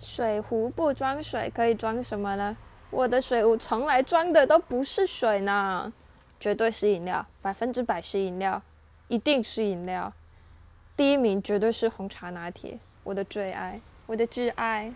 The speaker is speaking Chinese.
水壶不装水可以装什么呢？我的水壶从来装的都不是水呢绝对是饮料百分之百是饮料一定是饮料。第一名绝对是红茶拿铁我的最爱我的挚爱。